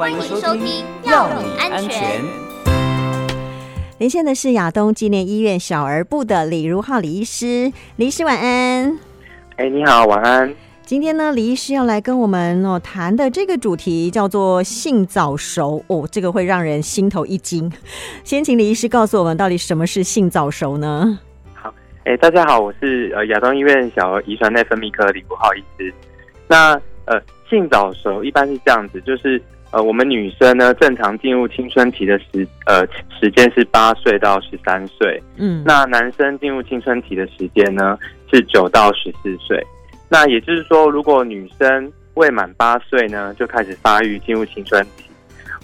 欢迎收听《药你安全》。连线的是亚东纪念医院小儿部的李如浩李医师，李医师晚安。哎，你好，晚安。今天呢，李医师要来跟我们哦谈的这个主题叫做性早熟哦，这个会让人心头一惊。先请李医师告诉我们，到底什么是性早熟呢？好，哎，大家好，我是呃亚东医院小儿遗传内分泌科李如浩医师。那呃，性早熟一般是这样子，就是。呃，我们女生呢，正常进入青春期的时呃时间是八岁到十三岁，嗯，那男生进入青春期的时间呢是九到十四岁。那也就是说，如果女生未满八岁呢就开始发育进入青春期，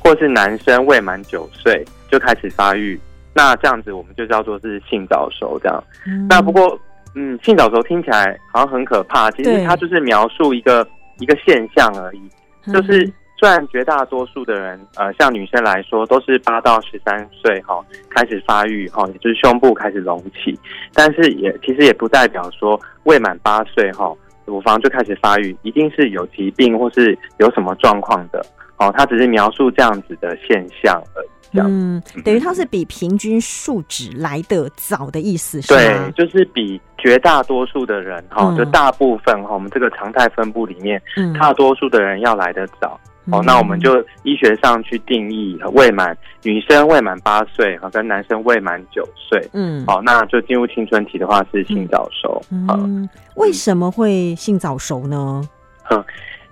或是男生未满九岁就开始发育，那这样子我们就叫做是性早熟这样。嗯、那不过，嗯，性早熟听起来好像很可怕，其实它就是描述一个一个现象而已，就是。虽然绝大多数的人，呃，像女生来说，都是八到十三岁哈开始发育哈，也就是胸部开始隆起，但是也其实也不代表说未满八岁哈乳房就开始发育，一定是有疾病或是有什么状况的哦，它只是描述这样子的现象而已。嗯，等于它是比平均数值来得早的意思，是吗？对，就是比绝大多数的人哈，就大部分哈，我们这个常态分布里面，嗯大多数的人要来得早。哦，那我们就医学上去定义未满女生未满八岁，和，跟男生未满九岁，嗯，好，那就进入青春期的话是性早熟。嗯，为什么会性早熟呢？嗯，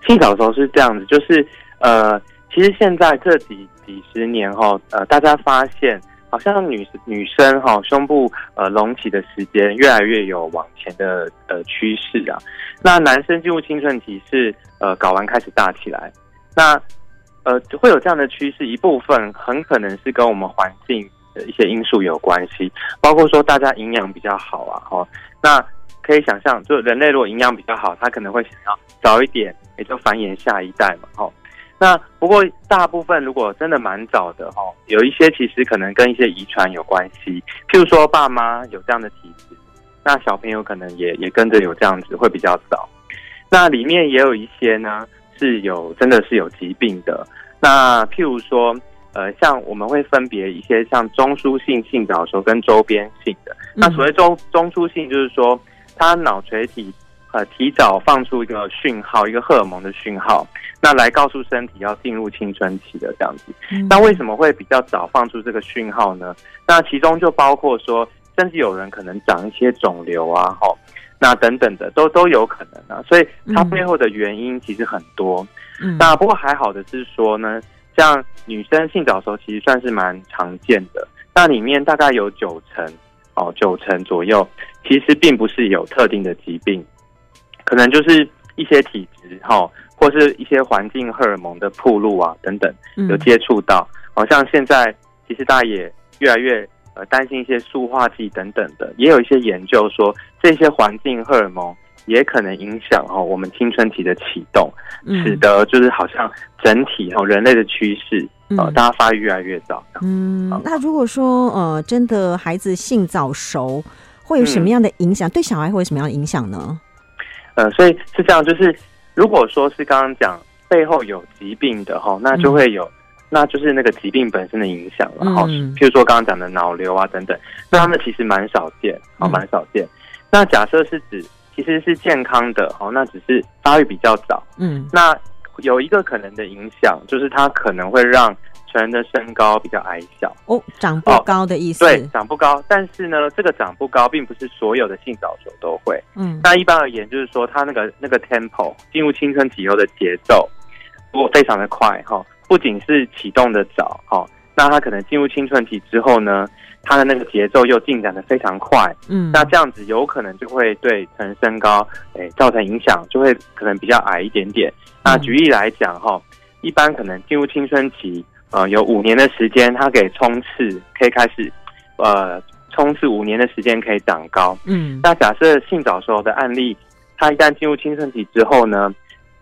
性早熟是这样子，就是呃，其实现在这几几十年哈，呃，大家发现好像女女生哈胸部呃隆起的时间越来越有往前的呃趋势啊。那男生进入青春期是呃睾丸开始大起来。那，呃，会有这样的趋势，一部分很可能是跟我们环境的一些因素有关系，包括说大家营养比较好啊，哈，那可以想象，就人类如果营养比较好，他可能会想要早一点，也就繁衍下一代嘛，哈。那不过大部分如果真的蛮早的，哈，有一些其实可能跟一些遗传有关系，譬如说爸妈有这样的体质，那小朋友可能也也跟着有这样子，会比较早。那里面也有一些呢。是有真的是有疾病的，那譬如说，呃，像我们会分别一些像中枢性性早熟跟周边性的。那所谓中中枢性，就是说它脑垂体呃提早放出一个讯号，一个荷尔蒙的讯号，那来告诉身体要进入青春期的这样子。那为什么会比较早放出这个讯号呢？那其中就包括说，甚至有人可能长一些肿瘤啊，吼。那等等的都都有可能啊，所以它背后的原因其实很多。嗯，那不过还好的是说呢，像女生性早熟其实算是蛮常见的，那里面大概有九成哦，九成左右其实并不是有特定的疾病，可能就是一些体质哈，或是一些环境荷尔蒙的铺路啊等等有接触到。好像现在其实大家也越来越。呃，担心一些塑化剂等等的，也有一些研究说，这些环境荷尔蒙也可能影响哈我们青春期的启动，使得就是好像整体哈人类的趋势呃，大家发育越来越早。嗯，那如果说呃真的孩子性早熟，会有什么样的影响？对小孩会有什么样的影响呢？呃，所以是这样，就是如果说是刚刚讲背后有疾病的哈，那就会有。那就是那个疾病本身的影响了，哈、嗯，譬如说刚刚讲的脑瘤啊等等，那他们其实蛮少见，啊，蛮少见。那假设是指其实是健康的，哦，那只是发育比较早，嗯，那有一个可能的影响，就是它可能会让成人的身高比较矮小，哦，长不高的意思，哦、对，长不高。但是呢，这个长不高并不是所有的性早熟都会，嗯，那一般而言，就是说它那个那个 tempo 进入青春期以后的节奏，如果非常的快，哈、哦。不仅是启动的早，哈，那它可能进入青春期之后呢，他的那个节奏又进展的非常快，嗯，那这样子有可能就会对成人身高，诶，造成影响，就会可能比较矮一点点。那举例来讲，哈，一般可能进入青春期，呃，有五年的时间，他可以冲刺，可以开始，呃，冲刺五年的时间可以长高，嗯，那假设性早熟的案例，他一旦进入青春期之后呢？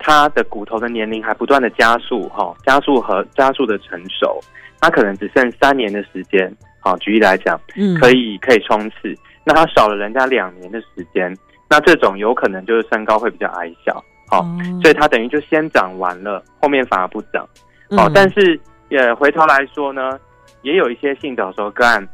他的骨头的年龄还不断的加速，哈，加速和加速的成熟，他可能只剩三年的时间，好，举例来讲，嗯，可以可以冲刺，那他少了人家两年的时间，那这种有可能就是身高会比较矮小，好，所以他等于就先长完了，后面反而不长，哦，但是也回头来说呢，也有一些性早熟个案，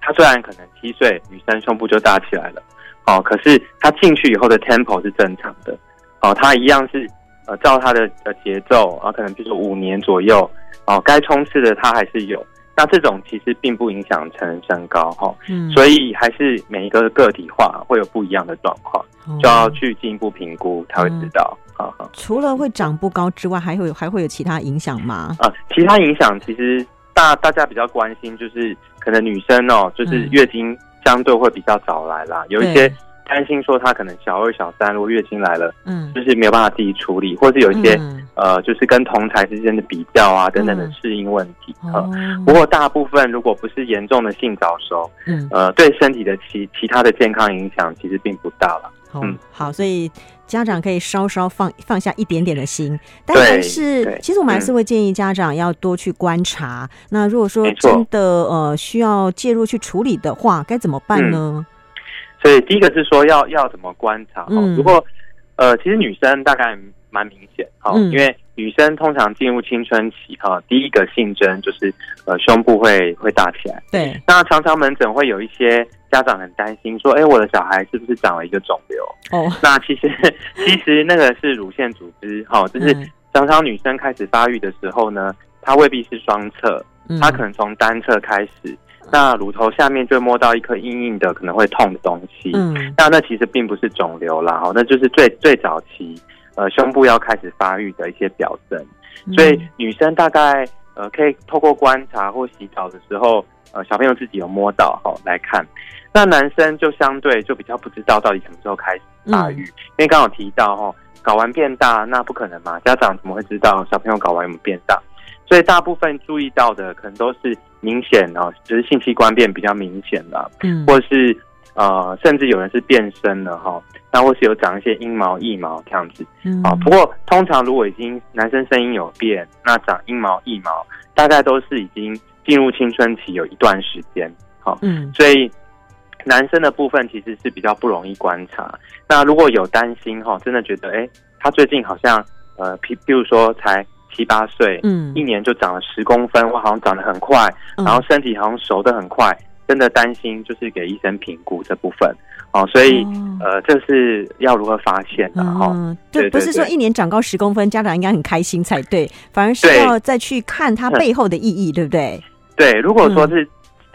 他虽然可能七岁女生胸部就大起来了，哦，可是他进去以后的 tempo 是正常的，哦，他一样是呃照他的呃节奏啊，可能比如说五年左右，哦，该冲刺的他还是有。那这种其实并不影响成人身高哈，嗯，所以还是每一个个体化会有不一样的状况，哦，就要去进一步评估才会知道。嗯，除了会长不高之外，还会有还会有其他影响吗？啊，其他影响其实大大家比较关心就是可能女生哦，就是月经相对会比较早来啦，嗯，有一些。担心说他可能小二、小三，如果月经来了，嗯，就是没有办法自己处理，或是有一些、嗯、呃，就是跟同侪之间的比较啊等等的适应问题。嗯。呃、不过大部分如果不是严重的性早熟，嗯，呃，对身体的其其他的健康影响其实并不大了。嗯，好，所以家长可以稍稍放放下一点点的心，但还是其实我们还是会建议家长要多去观察。嗯、那如果说真的呃需要介入去处理的话，该怎么办呢？嗯所以第一个是说要要怎么观察？嗯，如果呃，其实女生大概蛮明显哈，嗯，因为女生通常进入青春期哈，第一个性征就是呃胸部会会大起来。对，那常常门诊会有一些家长很担心说，哎，我的小孩是不是长了一个肿瘤？哦，那其实 其实那个是乳腺组织哈，就是常常女生开始发育的时候呢，它未必是双侧，它可能从单侧开始。那乳头下面就摸到一颗硬硬的，可能会痛的东西。嗯，那那其实并不是肿瘤啦，哈，那就是最最早期，呃，胸部要开始发育的一些表征。所以女生大概呃可以透过观察或洗澡的时候，呃，小朋友自己有摸到哈来看。那男生就相对就比较不知道到底什么时候开始发育，因为刚好提到哈，睾丸变大那不可能嘛，家长怎么会知道小朋友睾丸有没有变大？所以大部分注意到的可能都是明显哦，就是性器官变比较明显了，嗯，或是呃，甚至有人是变身了哈，那或是有长一些阴毛、腋毛这样子，嗯，啊，不过通常如果已经男生声音有变，那长阴毛、腋毛，大概都是已经进入青春期有一段时间，好，嗯，所以男生的部分其实是比较不容易观察。那如果有担心哈，真的觉得哎，他最近好像呃，比比如说才。七八岁，嗯，一年就长了十公分，我好像长得很快，嗯，然后身体好像熟得很快，真的担心就是给医生评估这部分哦，所以，哦，呃，这是要如何发现的哈？嗯，对，不是说一年长高十公分，家长应该很开心才对，反而是要再去看它背后的意义，对不对？对，如果说是，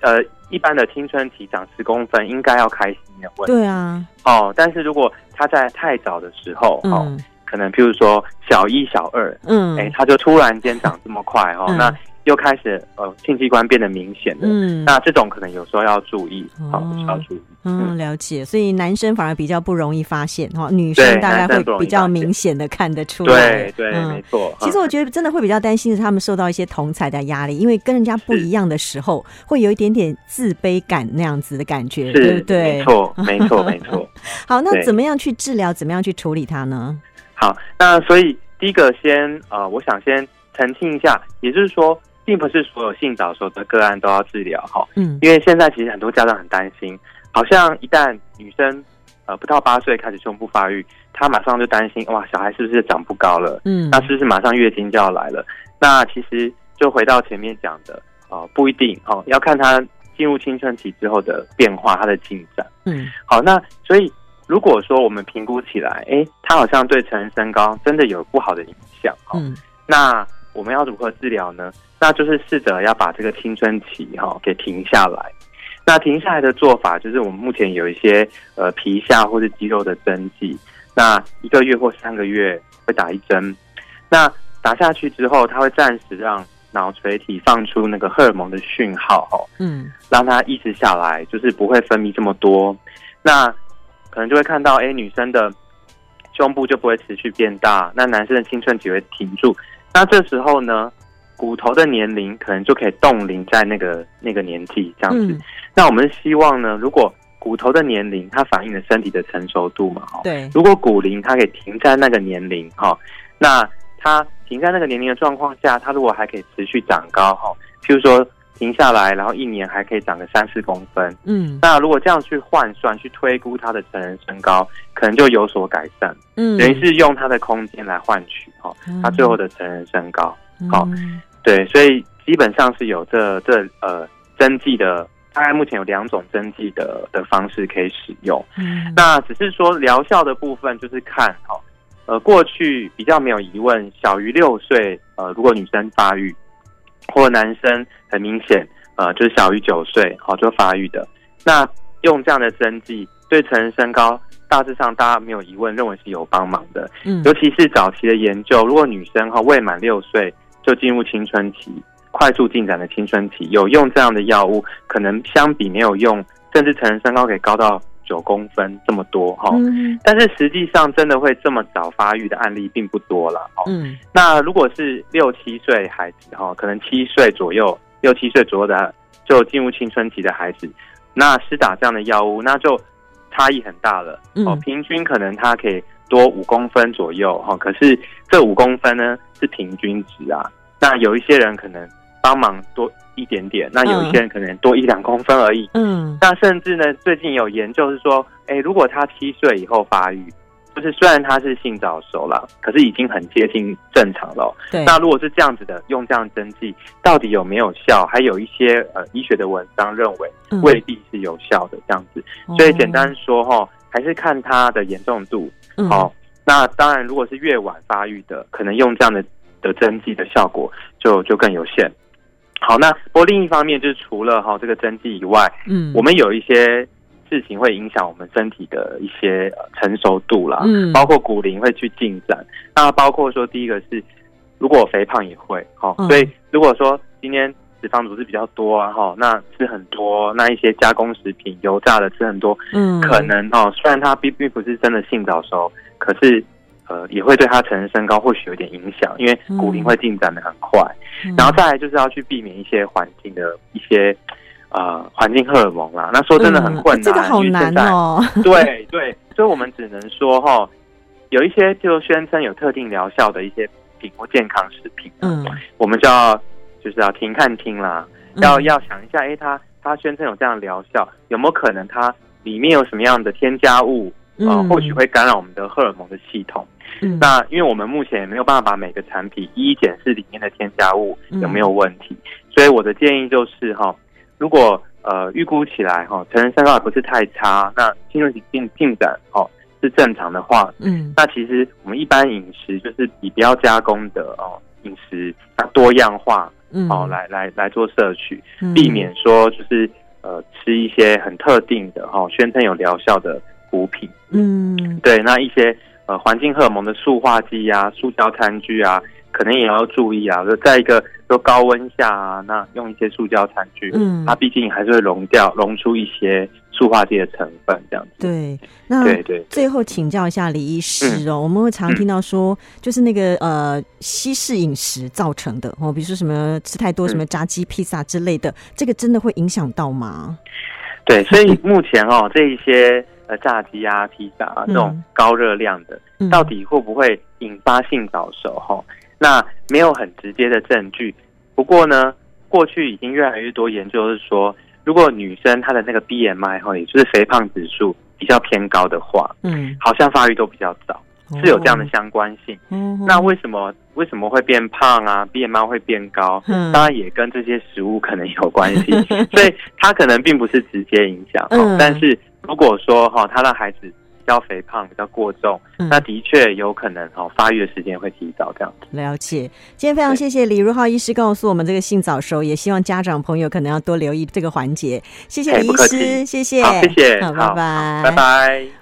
嗯，呃一般的青春期长十公分，应该要开心的问题，对啊，哦，但是如果他在太早的时候，哦。嗯可能譬如说小一、小二，嗯，哎、欸，他就突然间长这么快哦、嗯，那又开始呃性器官变得明显了，嗯，那这种可能有时候要注意，好、哦，需要注意嗯。嗯，了解。所以男生反而比较不容易发现哈，女生大概会比较明显的看得出来。对对，嗯、没错。其实我觉得真的会比较担心是他们受到一些同才的压力，因为跟人家不一样的时候，会有一点点自卑感那样子的感觉，对不对？没错，没错，没错。好，那怎么样去治疗？怎么样去处理它呢？好，那所以第一个先呃，我想先澄清一下，也就是说，并不是所有性早熟的个案都要治疗哈。嗯，因为现在其实很多家长很担心，好像一旦女生呃不到八岁开始胸部发育，她马上就担心哇，小孩是不是长不高了？嗯，那是不是马上月经就要来了？那其实就回到前面讲的啊、呃，不一定哦，要看她进入青春期之后的变化，她的进展。嗯，好，那所以。如果说我们评估起来，哎，他好像对成人身高真的有不好的影响，嗯，那我们要如何治疗呢？那就是试着要把这个青春期哈给停下来。那停下来的做法就是，我们目前有一些呃皮下或者肌肉的针剂，那一个月或三个月会打一针。那打下去之后，它会暂时让脑垂体放出那个荷尔蒙的讯号，哈，嗯，让它抑制下来，就是不会分泌这么多。那可能就会看到，哎，女生的胸部就不会持续变大，那男生的青春期会停住。那这时候呢，骨头的年龄可能就可以冻龄在那个那个年纪这样子。嗯。那我们希望呢，如果骨头的年龄它反映了身体的成熟度嘛，对。如果骨龄它可以停在那个年龄，哈，那它停在那个年龄的状况下，它如果还可以持续长高，哈，譬如说。停下来，然后一年还可以长个三四公分。嗯，那如果这样去换算、去推估他的成人身高，可能就有所改善。嗯，等于是用他的空间来换取哈，他最后的成人身高。好、嗯，对，所以基本上是有这这呃针剂的，大概目前有两种针剂的的方式可以使用。嗯，那只是说疗效的部分，就是看哈，呃，过去比较没有疑问，小于六岁，呃，如果女生发育，或男生很明显，呃，就是小于九岁，好就发育的，那用这样的针剂对成人身高。大致上，大家没有疑问，认为是有帮忙的。嗯，尤其是早期的研究，如果女生哈未满六岁就进入青春期，快速进展的青春期，有用这样的药物，可能相比没有用，甚至成人身高可以高到九公分这么多哈。嗯，但是实际上真的会这么早发育的案例并不多了。嗯，那如果是六七岁孩子哈，可能七岁左右，六七岁左右的就进入青春期的孩子，那施打这样的药物，那就。差异很大了哦，平均可能它可以多五公分左右哈，可是这五公分呢是平均值啊。那有一些人可能帮忙多一点点，那有一些人可能多一两公分而已。嗯，那甚至呢，最近有研究是说，哎，如果他七岁以后发育。就是虽然他是性早熟了，可是已经很接近正常了。对，那如果是这样子的，用这样针剂到底有没有效？还有一些呃医学的文章认为未必是有效的这样子。嗯、所以简单说哈，还是看他的严重度。好、嗯，那当然如果是越晚发育的，可能用这样的的针剂的效果就就更有限。好，那不过另一方面就是除了哈这个针剂以外，嗯，我们有一些。事情会影响我们身体的一些成熟度啦，嗯，包括骨龄会去进展。那包括说，第一个是如果肥胖也会，哈，所以如果说今天脂肪组织比较多啊，哈，那吃很多，那一些加工食品、油炸的吃很多，嗯，可能哈，虽然它并并不是真的性早熟，可是呃，也会对他成人身高或许有点影响，因为骨龄会进展的很快。然后再来就是要去避免一些环境的一些。呃，环境荷尔蒙啦，那说真的很困难，嗯、这个好难哦。对对，所以我们只能说哈，有一些就宣称有特定疗效的一些品或健康食品，嗯，我们就要就是要听看听啦，嗯、要要想一下，哎，它它宣称有这样疗效，有没有可能它里面有什么样的添加物啊、呃？或许会干扰我们的荷尔蒙的系统。嗯，那因为我们目前也没有办法把每个产品一一检视里面的添加物有没有问题，嗯、所以我的建议就是哈。如果呃预估起来哈，成人身高也不是太差，那青春期进进展哦是正常的话，嗯，那其实我们一般饮食就是以不要加工的哦饮食，那多样化，嗯，哦来来来做摄取，避免说就是呃吃一些很特定的哈宣称有疗效的补品，嗯，对，那一些呃环境荷尔蒙的塑化剂啊、塑胶餐具啊。可能也要注意啊，就在一个说高温下啊，那用一些塑胶餐具，嗯，它毕竟还是会溶掉、溶出一些塑化剂的成分，这样子。对，那对对。最后请教一下李医师哦，嗯、我们会常听到说，就是那个呃西式饮食造成的哦，比如说什么吃太多什么炸鸡、披萨之类的，这个真的会影响到吗？对，所以目前哦，这一些呃炸鸡啊、披萨啊这种高热量的，嗯、到底会不会引发性早熟？哈？那没有很直接的证据，不过呢，过去已经越来越多研究是说，如果女生她的那个 BMI 哈，也就是肥胖指数比较偏高的话，嗯，好像发育都比较早，是有这样的相关性。嗯，那为什么为什么会变胖啊？BMI 会变高？嗯，当然也跟这些食物可能有关系，所以它可能并不是直接影响。嗯，但是如果说哈，他的孩子。比较肥胖，比较过重，嗯、那的确有可能哦，发育的时间会提早这样子。了解，今天非常谢谢李如浩医师告诉我们这个性早熟，也希望家长朋友可能要多留意这个环节。谢谢李医师，谢谢，好，谢谢，好，拜拜，拜拜。